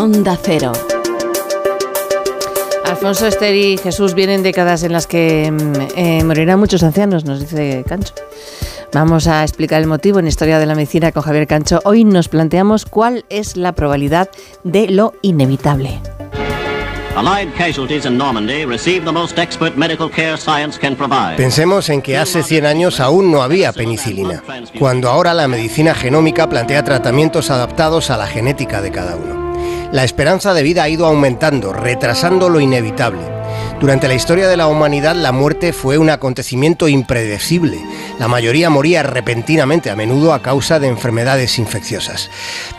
Onda Cero. Alfonso, Esther y Jesús vienen décadas en las que mm, eh, morirán muchos ancianos, nos dice Cancho. Vamos a explicar el motivo en Historia de la Medicina con Javier Cancho. Hoy nos planteamos cuál es la probabilidad de lo inevitable. Pensemos en que hace 100 años aún no había penicilina, cuando ahora la medicina genómica plantea tratamientos adaptados a la genética de cada uno. La esperanza de vida ha ido aumentando, retrasando lo inevitable. Durante la historia de la humanidad la muerte fue un acontecimiento impredecible. La mayoría moría repentinamente, a menudo a causa de enfermedades infecciosas.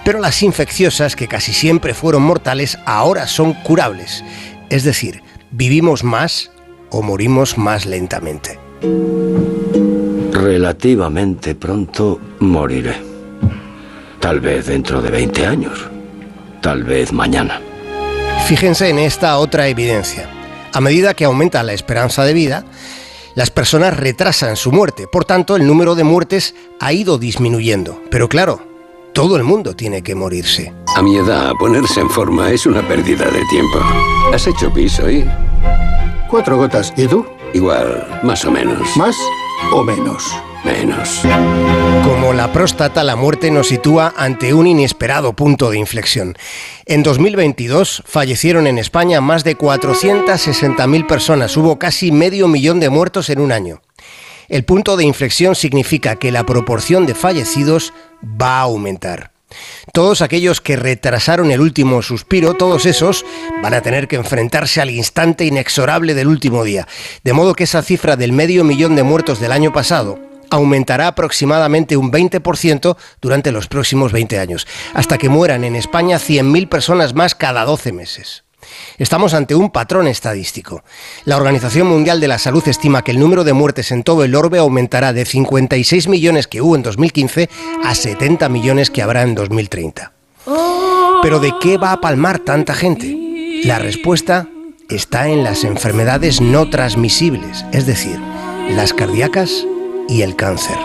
Pero las infecciosas, que casi siempre fueron mortales, ahora son curables. Es decir, vivimos más o morimos más lentamente. Relativamente pronto moriré. Tal vez dentro de 20 años. Tal vez mañana. Fíjense en esta otra evidencia. A medida que aumenta la esperanza de vida, las personas retrasan su muerte. Por tanto, el número de muertes ha ido disminuyendo. Pero claro, todo el mundo tiene que morirse. A mi edad, ponerse en forma es una pérdida de tiempo. ¿Has hecho piso y...? Cuatro gotas. ¿Y tú? Igual, más o menos. ¿Más o menos? Menos. Como la próstata, la muerte nos sitúa ante un inesperado punto de inflexión. En 2022 fallecieron en España más de 460.000 personas. Hubo casi medio millón de muertos en un año. El punto de inflexión significa que la proporción de fallecidos va a aumentar. Todos aquellos que retrasaron el último suspiro, todos esos van a tener que enfrentarse al instante inexorable del último día. De modo que esa cifra del medio millón de muertos del año pasado aumentará aproximadamente un 20% durante los próximos 20 años, hasta que mueran en España 100.000 personas más cada 12 meses. Estamos ante un patrón estadístico. La Organización Mundial de la Salud estima que el número de muertes en todo el orbe aumentará de 56 millones que hubo en 2015 a 70 millones que habrá en 2030. Pero ¿de qué va a palmar tanta gente? La respuesta está en las enfermedades no transmisibles, es decir, las cardíacas y el cáncer.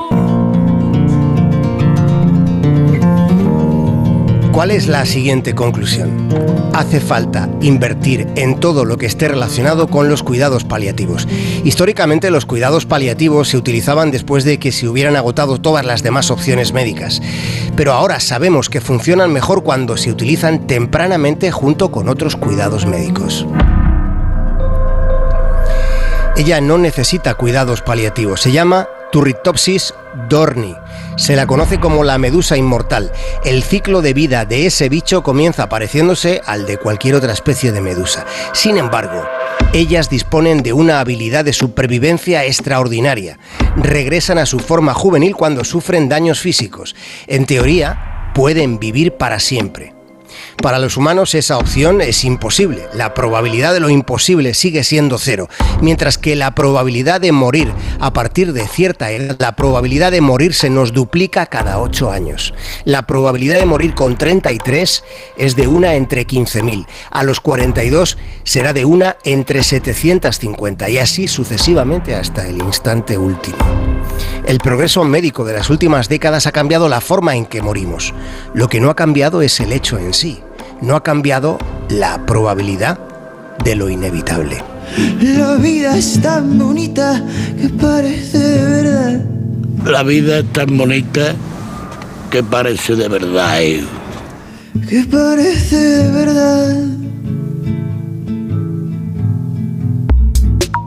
¿Cuál es la siguiente conclusión? Hace falta invertir en todo lo que esté relacionado con los cuidados paliativos. Históricamente los cuidados paliativos se utilizaban después de que se hubieran agotado todas las demás opciones médicas, pero ahora sabemos que funcionan mejor cuando se utilizan tempranamente junto con otros cuidados médicos. Ella no necesita cuidados paliativos, se llama Turritopsis dorni. Se la conoce como la medusa inmortal. El ciclo de vida de ese bicho comienza pareciéndose al de cualquier otra especie de medusa. Sin embargo, ellas disponen de una habilidad de supervivencia extraordinaria. Regresan a su forma juvenil cuando sufren daños físicos. En teoría, pueden vivir para siempre. Para los humanos esa opción es imposible. La probabilidad de lo imposible sigue siendo cero, mientras que la probabilidad de morir a partir de cierta edad, la probabilidad de morir se nos duplica cada 8 años. La probabilidad de morir con 33 es de una entre 15.000. A los 42 será de una entre 750 y así sucesivamente hasta el instante último. El progreso médico de las últimas décadas ha cambiado la forma en que morimos. Lo que no ha cambiado es el hecho en sí no ha cambiado la probabilidad de lo inevitable. La vida es tan bonita que parece de verdad. La vida es tan bonita que parece de verdad. Que parece de